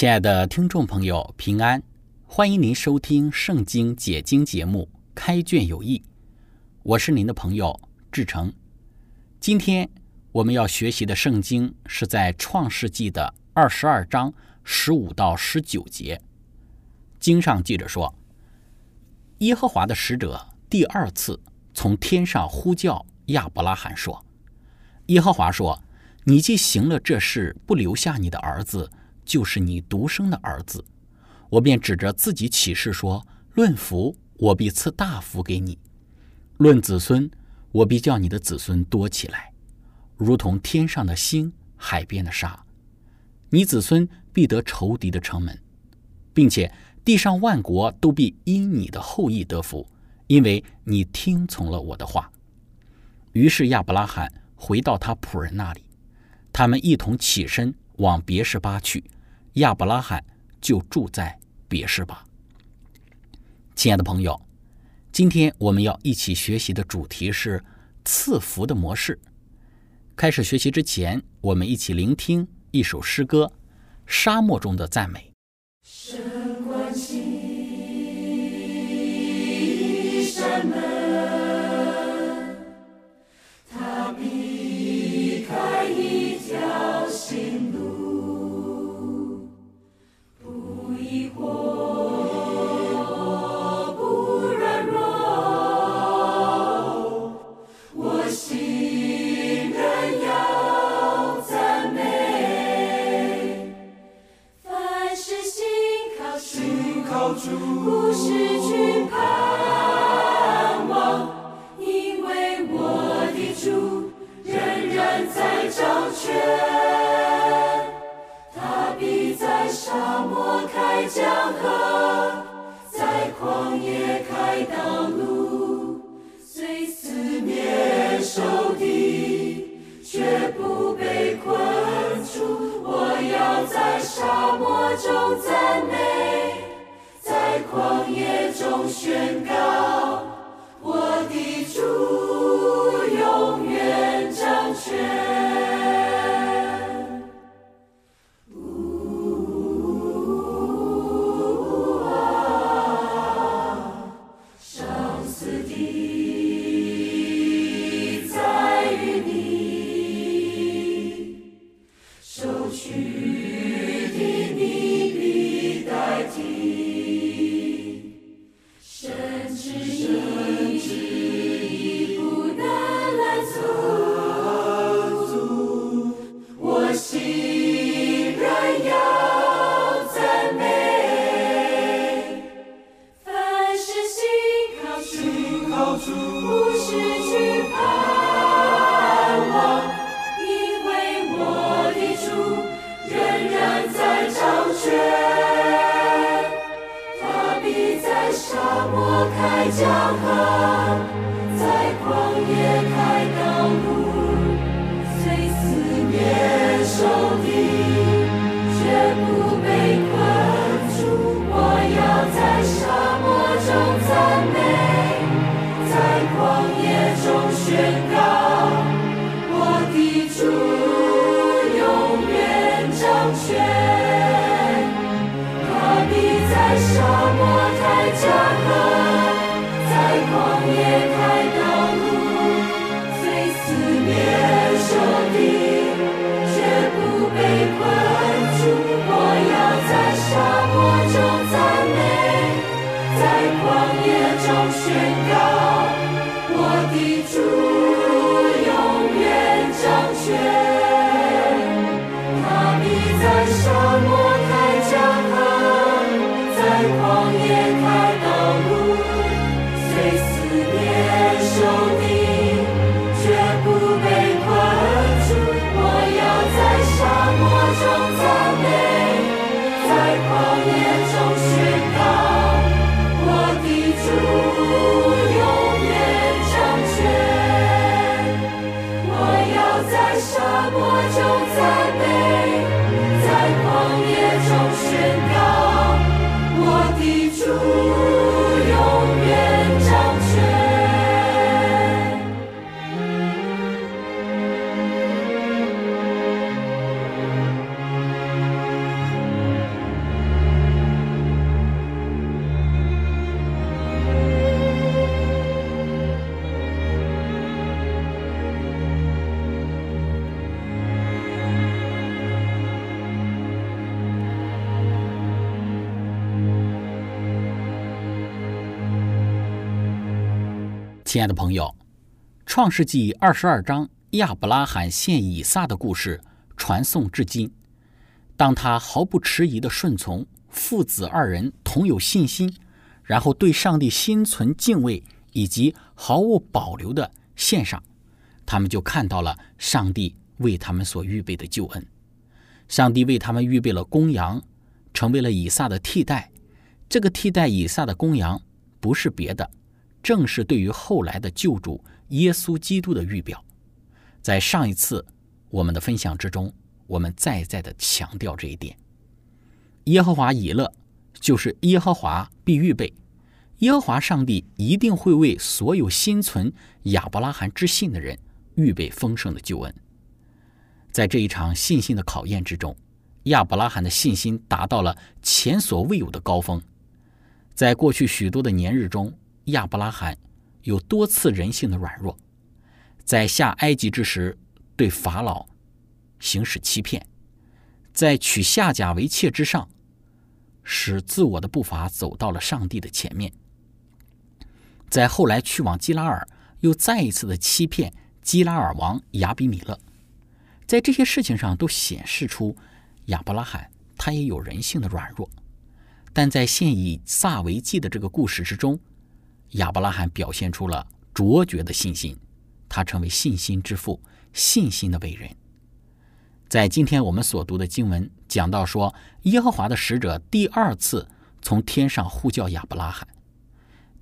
亲爱的听众朋友，平安！欢迎您收听《圣经解经》节目《开卷有益》，我是您的朋友志成。今天我们要学习的圣经是在创世纪的二十二章十五到十九节。经上记着说：“耶和华的使者第二次从天上呼叫亚伯拉罕说：‘耶和华说，你既行了这事，不留下你的儿子。’”就是你独生的儿子，我便指着自己起誓说：论福，我必赐大福给你；论子孙，我必叫你的子孙多起来，如同天上的星、海边的沙。你子孙必得仇敌的城门，并且地上万国都必因你的后裔得福，因为你听从了我的话。于是亚伯拉罕回到他仆人那里，他们一同起身往别是巴去。亚伯拉罕就住在别是巴。亲爱的朋友，今天我们要一起学习的主题是赐福的模式。开始学习之前，我们一起聆听一首诗歌《沙漠中的赞美》。甚至。I 亲爱的朋友，《创世纪》二十二章亚伯拉罕献以撒的故事传颂至今。当他毫不迟疑的顺从，父子二人同有信心，然后对上帝心存敬畏，以及毫无保留的献上，他们就看到了上帝为他们所预备的救恩。上帝为他们预备了公羊，成为了以撒的替代。这个替代以撒的公羊不是别的。正是对于后来的救主耶稣基督的预表，在上一次我们的分享之中，我们再再的强调这一点。耶和华以勒就是耶和华必预备，耶和华上帝一定会为所有心存亚伯拉罕之信的人预备丰盛的救恩。在这一场信心的考验之中，亚伯拉罕的信心达到了前所未有的高峰。在过去许多的年日中，亚伯拉罕有多次人性的软弱，在下埃及之时对法老行使欺骗，在娶夏甲为妾之上，使自我的步伐走到了上帝的前面，在后来去往基拉尔，又再一次的欺骗基拉尔王亚比米勒，在这些事情上都显示出亚伯拉罕他也有人性的软弱，但在现以撒为祭的这个故事之中。亚伯拉罕表现出了卓绝的信心，他成为信心之父，信心的伟人。在今天我们所读的经文讲到说，耶和华的使者第二次从天上呼叫亚伯拉罕。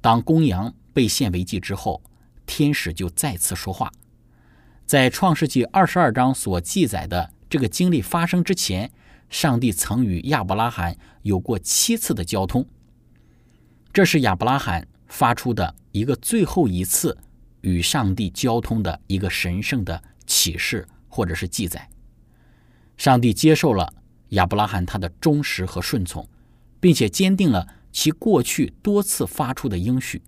当公羊被献为祭之后，天使就再次说话。在创世纪二十二章所记载的这个经历发生之前，上帝曾与亚伯拉罕有过七次的交通。这是亚伯拉罕。发出的一个最后一次与上帝交通的一个神圣的启示或者是记载，上帝接受了亚伯拉罕他的忠实和顺从，并且坚定了其过去多次发出的应许。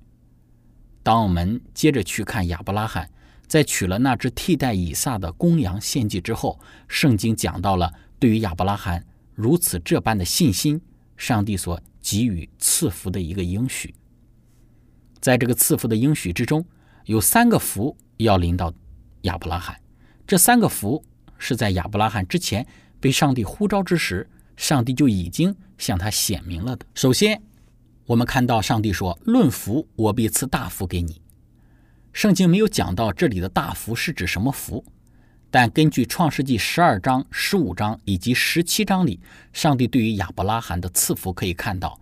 当我们接着去看亚伯拉罕在取了那只替代以撒的公羊献祭之后，圣经讲到了对于亚伯拉罕如此这般的信心，上帝所给予赐福的一个应许。在这个赐福的应许之中，有三个福要临到亚伯拉罕。这三个福是在亚伯拉罕之前被上帝呼召之时，上帝就已经向他显明了的。首先，我们看到上帝说：“论福，我必赐大福给你。”圣经没有讲到这里的大福是指什么福，但根据创世纪十二章、十五章以及十七章里上帝对于亚伯拉罕的赐福，可以看到。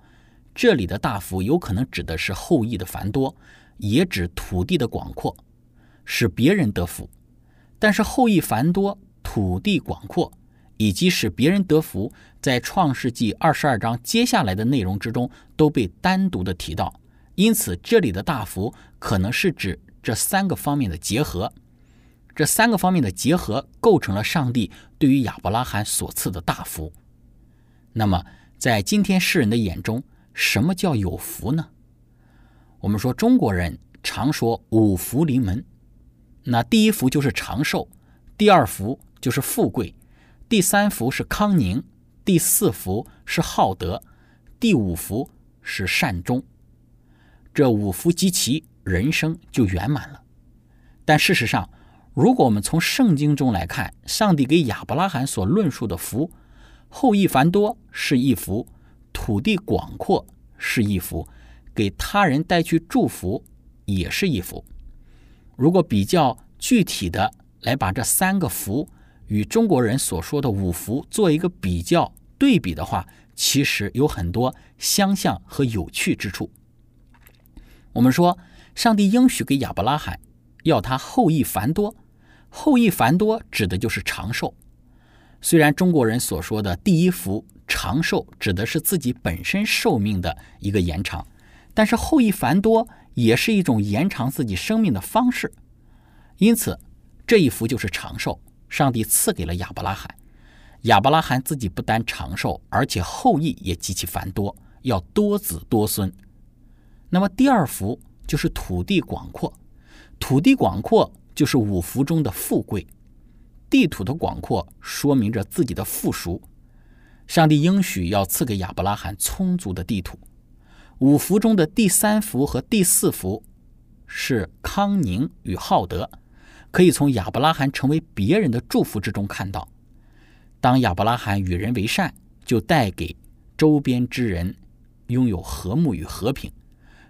这里的大福有可能指的是后裔的繁多，也指土地的广阔，使别人得福。但是后裔繁多、土地广阔以及使别人得福，在创世纪二十二章接下来的内容之中都被单独的提到。因此，这里的大福可能是指这三个方面的结合。这三个方面的结合构成了上帝对于亚伯拉罕所赐的大福。那么，在今天世人的眼中，什么叫有福呢？我们说中国人常说五福临门，那第一福就是长寿，第二福就是富贵，第三福是康宁，第四福是好德，第五福是善终。这五福集齐，人生就圆满了。但事实上，如果我们从圣经中来看，上帝给亚伯拉罕所论述的福，后裔繁多是一福。土地广阔是一福，给他人带去祝福也是一福。如果比较具体的来把这三个福与中国人所说的五福做一个比较对比的话，其实有很多相像和有趣之处。我们说，上帝应许给亚伯拉罕要他后裔繁多，后裔繁多指的就是长寿，虽然中国人所说的第一福长寿指的是自己本身寿命的一个延长，但是后裔繁多也是一种延长自己生命的方式。因此，这一福就是长寿，上帝赐给了亚伯拉罕。亚伯拉罕自己不单长寿，而且后裔也极其繁多，要多子多孙。那么第二福就是土地广阔，土地广阔就是五福中的富贵。地土的广阔说明着自己的富庶。上帝应许要赐给亚伯拉罕充足的地土。五福中的第三福和第四福是康宁与浩德，可以从亚伯拉罕成为别人的祝福之中看到。当亚伯拉罕与人为善，就带给周边之人拥有和睦与和平。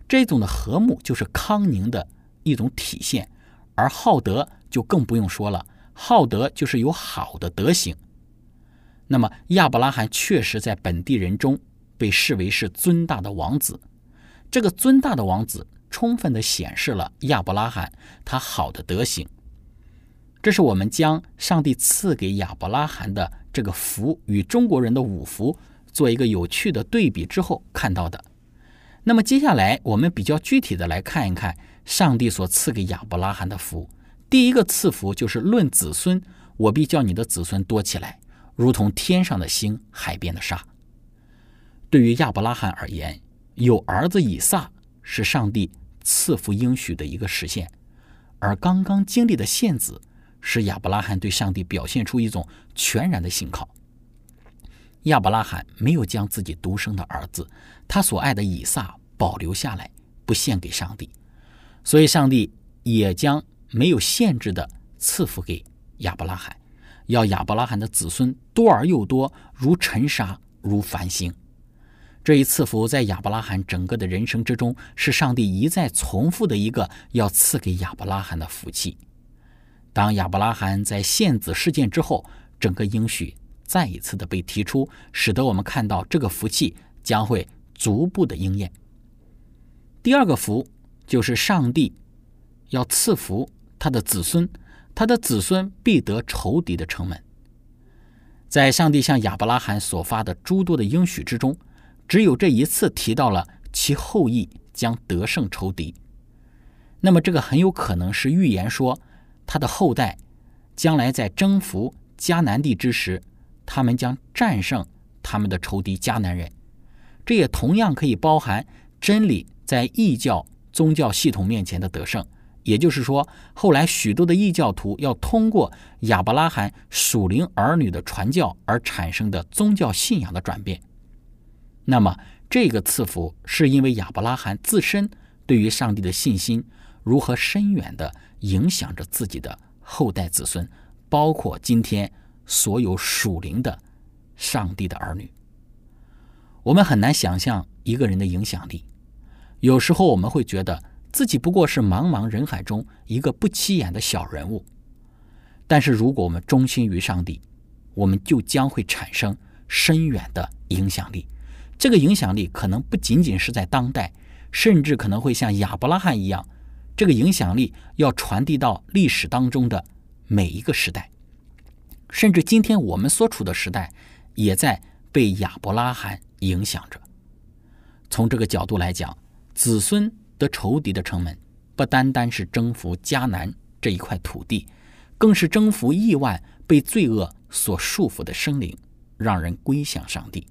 这种的和睦就是康宁的一种体现，而浩德就更不用说了。好德就是有好的德行。那么亚伯拉罕确实在本地人中被视为是尊大的王子。这个尊大的王子充分的显示了亚伯拉罕他好的德行。这是我们将上帝赐给亚伯拉罕的这个福与中国人的五福做一个有趣的对比之后看到的。那么接下来我们比较具体的来看一看上帝所赐给亚伯拉罕的福。第一个赐福就是论子孙，我必叫你的子孙多起来，如同天上的星、海边的沙。对于亚伯拉罕而言，有儿子以撒是上帝赐福应许的一个实现，而刚刚经历的献子，使亚伯拉罕对上帝表现出一种全然的信靠。亚伯拉罕没有将自己独生的儿子，他所爱的以撒保留下来，不献给上帝，所以上帝也将。没有限制的赐福给亚伯拉罕，要亚伯拉罕的子孙多而又多，如尘沙，如繁星。这一赐福在亚伯拉罕整个的人生之中，是上帝一再重复的一个要赐给亚伯拉罕的福气。当亚伯拉罕在献子事件之后，整个应许再一次的被提出，使得我们看到这个福气将会逐步的应验。第二个福就是上帝要赐福。他的子孙，他的子孙必得仇敌的城门。在上帝向亚伯拉罕所发的诸多的应许之中，只有这一次提到了其后裔将得胜仇敌。那么，这个很有可能是预言说，他的后代将来在征服迦南地之时，他们将战胜他们的仇敌迦南人。这也同样可以包含真理在异教宗教系统面前的得胜。也就是说，后来许多的异教徒要通过亚伯拉罕属灵儿女的传教而产生的宗教信仰的转变。那么，这个赐福是因为亚伯拉罕自身对于上帝的信心如何深远的影响着自己的后代子孙，包括今天所有属灵的上帝的儿女。我们很难想象一个人的影响力，有时候我们会觉得。自己不过是茫茫人海中一个不起眼的小人物，但是如果我们忠心于上帝，我们就将会产生深远的影响力。这个影响力可能不仅仅是在当代，甚至可能会像亚伯拉罕一样，这个影响力要传递到历史当中的每一个时代，甚至今天我们所处的时代，也在被亚伯拉罕影响着。从这个角度来讲，子孙。得仇敌的城门，不单单是征服迦南这一块土地，更是征服亿万被罪恶所束缚的生灵，让人归向上帝。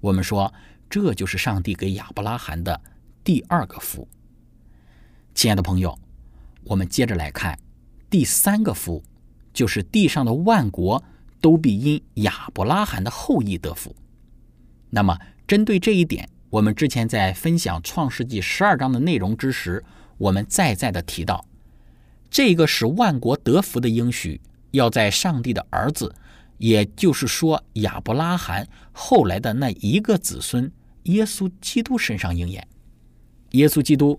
我们说，这就是上帝给亚伯拉罕的第二个福。亲爱的朋友，我们接着来看第三个福，就是地上的万国都必因亚伯拉罕的后裔得福。那么，针对这一点。我们之前在分享创世纪十二章的内容之时，我们再再的提到，这个使万国得福的应许，要在上帝的儿子，也就是说亚伯拉罕后来的那一个子孙耶稣基督身上应验。耶稣基督，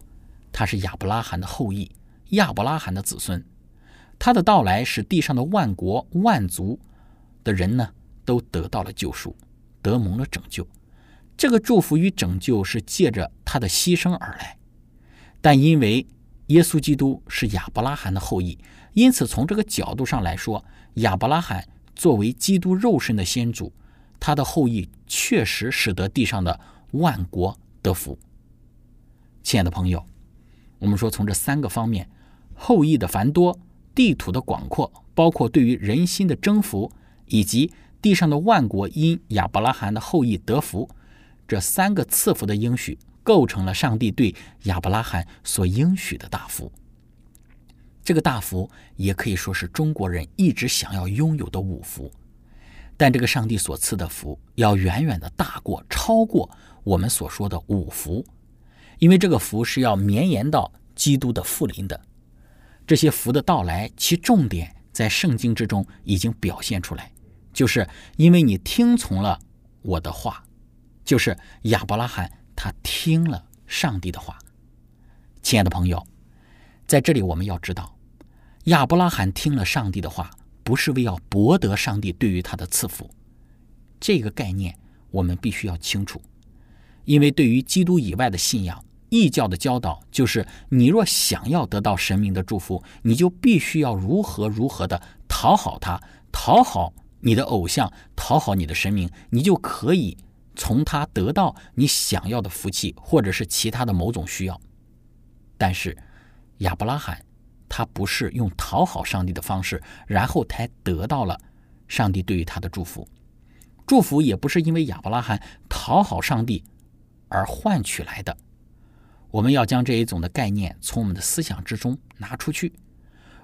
他是亚伯拉罕的后裔，亚伯拉罕的子孙，他的到来使地上的万国万族的人呢，都得到了救赎，得蒙了拯救。这个祝福与拯救是借着他的牺牲而来，但因为耶稣基督是亚伯拉罕的后裔，因此从这个角度上来说，亚伯拉罕作为基督肉身的先祖，他的后裔确实使得地上的万国得福。亲爱的朋友，我们说从这三个方面，后裔的繁多、地土的广阔，包括对于人心的征服，以及地上的万国因亚伯拉罕的后裔得福，这三个赐福的应许，构成了上帝对亚伯拉罕所应许的大福。这个大福也可以说是中国人一直想要拥有的五福，但这个上帝所赐的福要远远的大过、超过我们所说的五福，因为这个福是要绵延到基督的复临的。这些福的到来，其重点在圣经之中已经表现出来，就是因为你听从了我的话，就是亚伯拉罕他听了上帝的话。亲爱的朋友，在这里我们要知道。亚伯拉罕听了上帝的话，不是为要博得上帝对于他的赐福，这个概念我们必须要清楚。因为对于基督以外的信仰，异教的教导就是：你若想要得到神明的祝福，你就必须要如何如何的讨好他，讨好你的偶像，讨好你的神明，你就可以从他得到你想要的福气，或者是其他的某种需要。但是亚伯拉罕。他不是用讨好上帝的方式，然后才得到了上帝对于他的祝福。祝福也不是因为亚伯拉罕讨好上帝而换取来的。我们要将这一种的概念从我们的思想之中拿出去。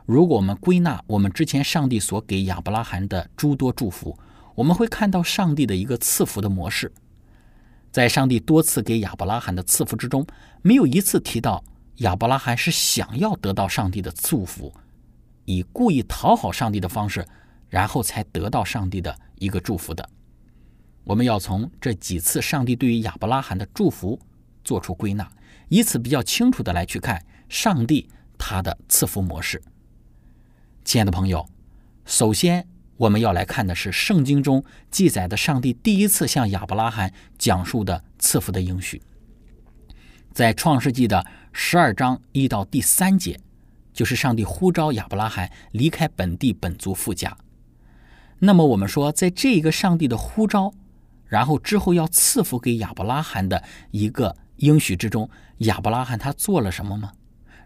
如果我们归纳我们之前上帝所给亚伯拉罕的诸多祝福，我们会看到上帝的一个赐福的模式。在上帝多次给亚伯拉罕的赐福之中，没有一次提到。亚伯拉罕是想要得到上帝的祝福，以故意讨好上帝的方式，然后才得到上帝的一个祝福的。我们要从这几次上帝对于亚伯拉罕的祝福做出归纳，以此比较清楚的来去看上帝他的赐福模式。亲爱的朋友，首先我们要来看的是圣经中记载的上帝第一次向亚伯拉罕讲述的赐福的应许，在创世纪的。十二章一到第三节，就是上帝呼召亚伯拉罕离开本地本族富家。那么我们说，在这个上帝的呼召，然后之后要赐福给亚伯拉罕的一个应许之中，亚伯拉罕他做了什么吗？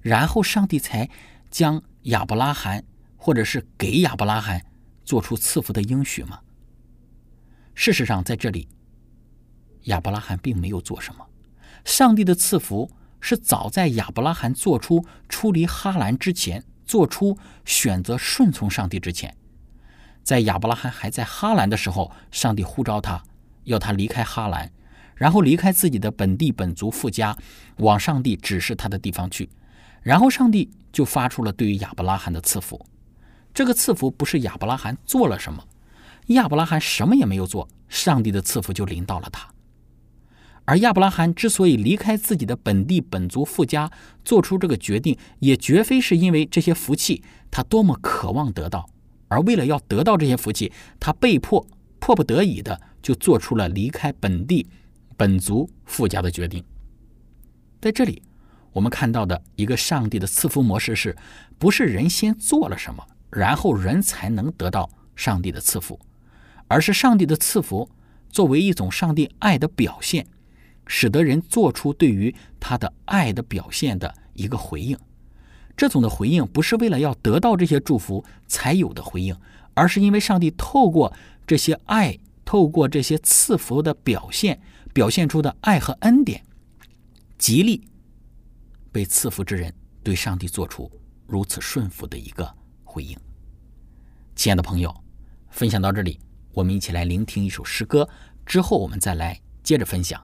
然后上帝才将亚伯拉罕，或者是给亚伯拉罕做出赐福的应许吗？事实上，在这里，亚伯拉罕并没有做什么，上帝的赐福。是早在亚伯拉罕做出出离哈兰之前，做出选择顺从上帝之前，在亚伯拉罕还在哈兰的时候，上帝呼召他，要他离开哈兰，然后离开自己的本地本族富家，往上帝指示他的地方去，然后上帝就发出了对于亚伯拉罕的赐福。这个赐福不是亚伯拉罕做了什么，亚伯拉罕什么也没有做，上帝的赐福就临到了他。而亚伯拉罕之所以离开自己的本地本族富家，做出这个决定，也绝非是因为这些福气他多么渴望得到，而为了要得到这些福气，他被迫迫不得已的就做出了离开本地本族富家的决定。在这里，我们看到的一个上帝的赐福模式，是不是人先做了什么，然后人才能得到上帝的赐福，而是上帝的赐福作为一种上帝爱的表现。使得人做出对于他的爱的表现的一个回应，这种的回应不是为了要得到这些祝福才有的回应，而是因为上帝透过这些爱，透过这些赐福的表现，表现出的爱和恩典，极力被赐福之人对上帝做出如此顺服的一个回应。亲爱的朋友，分享到这里，我们一起来聆听一首诗歌，之后我们再来接着分享。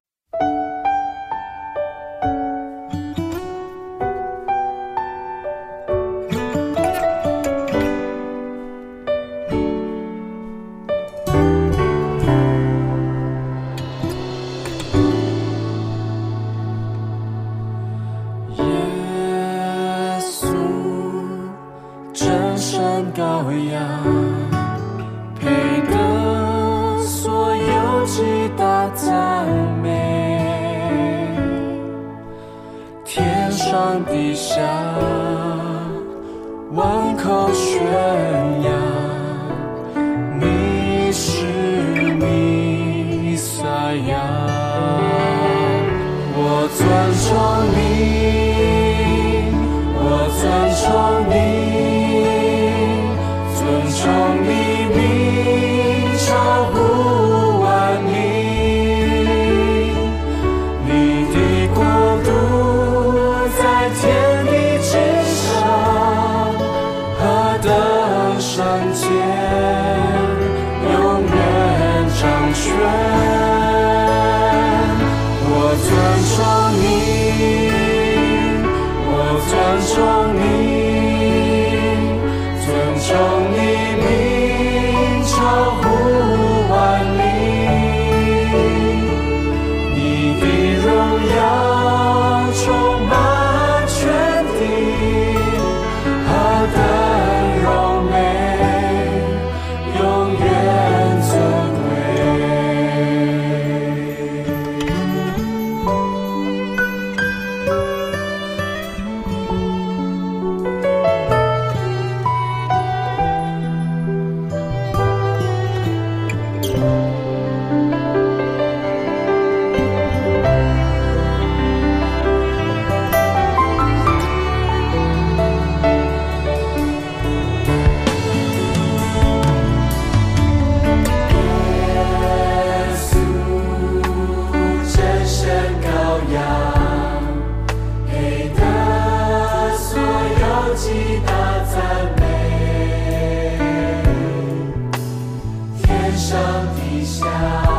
天上地下。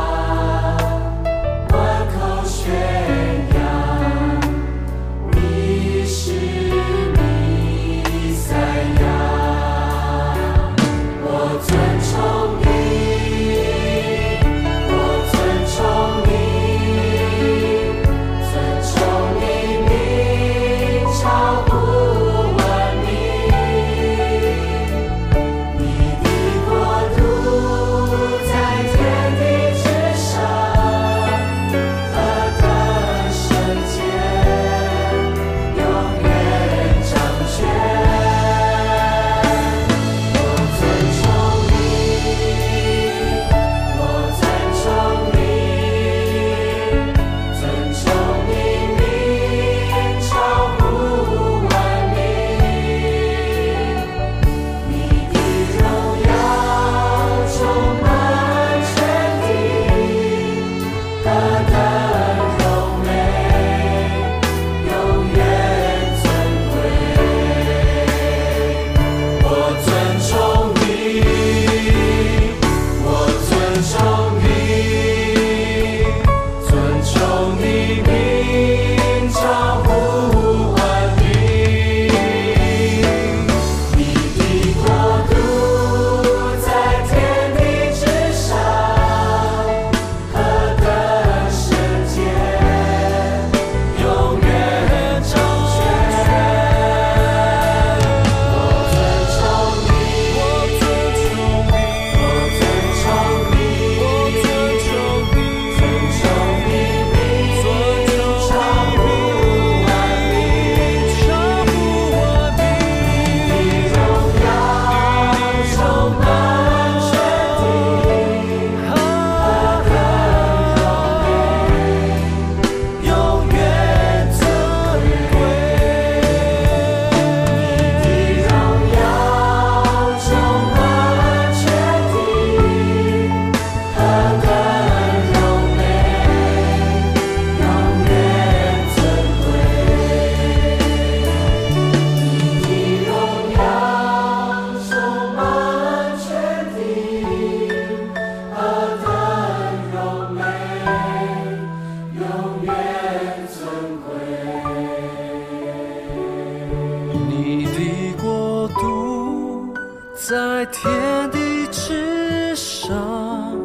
在天地之上，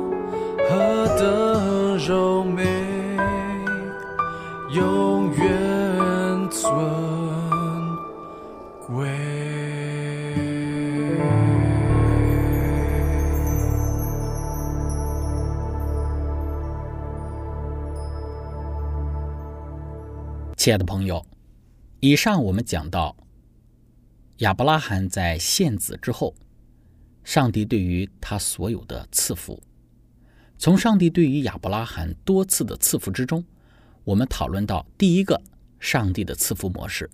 何等柔美，永远尊贵。亲爱的朋友，以上我们讲到亚伯拉罕在献子之后。上帝对于他所有的赐福。从上帝对于亚伯拉罕多次的赐福之中，我们讨论到第一个上帝的赐福模式，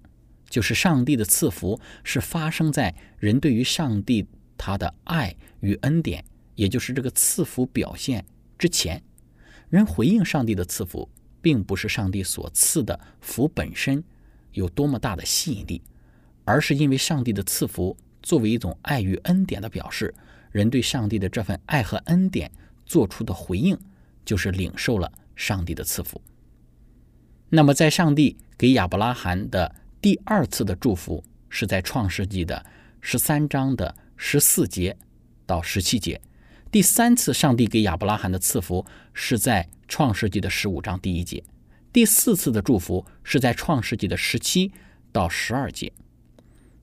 就是上帝的赐福是发生在人对于上帝他的爱与恩典，也就是这个赐福表现之前，人回应上帝的赐福。并不是上帝所赐的福本身有多么大的吸引力，而是因为上帝的赐福作为一种爱与恩典的表示，人对上帝的这份爱和恩典做出的回应，就是领受了上帝的赐福。那么，在上帝给亚伯拉罕的第二次的祝福，是在创世纪的十三章的十四节到十七节。第三次，上帝给亚伯拉罕的赐福是在创世纪的十五章第一节；第四次的祝福是在创世纪的十七到十二节。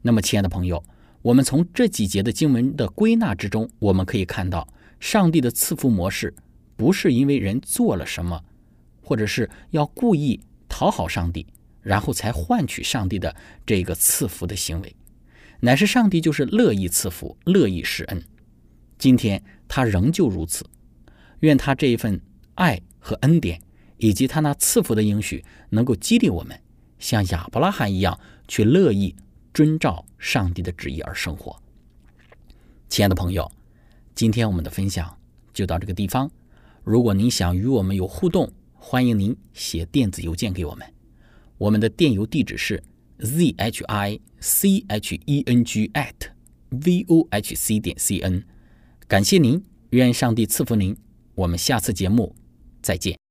那么，亲爱的朋友，我们从这几节的经文的归纳之中，我们可以看到，上帝的赐福模式不是因为人做了什么，或者是要故意讨好上帝，然后才换取上帝的这个赐福的行为，乃是上帝就是乐意赐福，乐意施恩。今天。他仍旧如此，愿他这一份爱和恩典，以及他那赐福的应许，能够激励我们，像亚伯拉罕一样，去乐意遵照上帝的旨意而生活。亲爱的朋友，今天我们的分享就到这个地方。如果您想与我们有互动，欢迎您写电子邮件给我们，我们的电邮地址是 z h i c h e n g at v o h c 点 c n。感谢您。愿上帝赐福您，我们下次节目再见。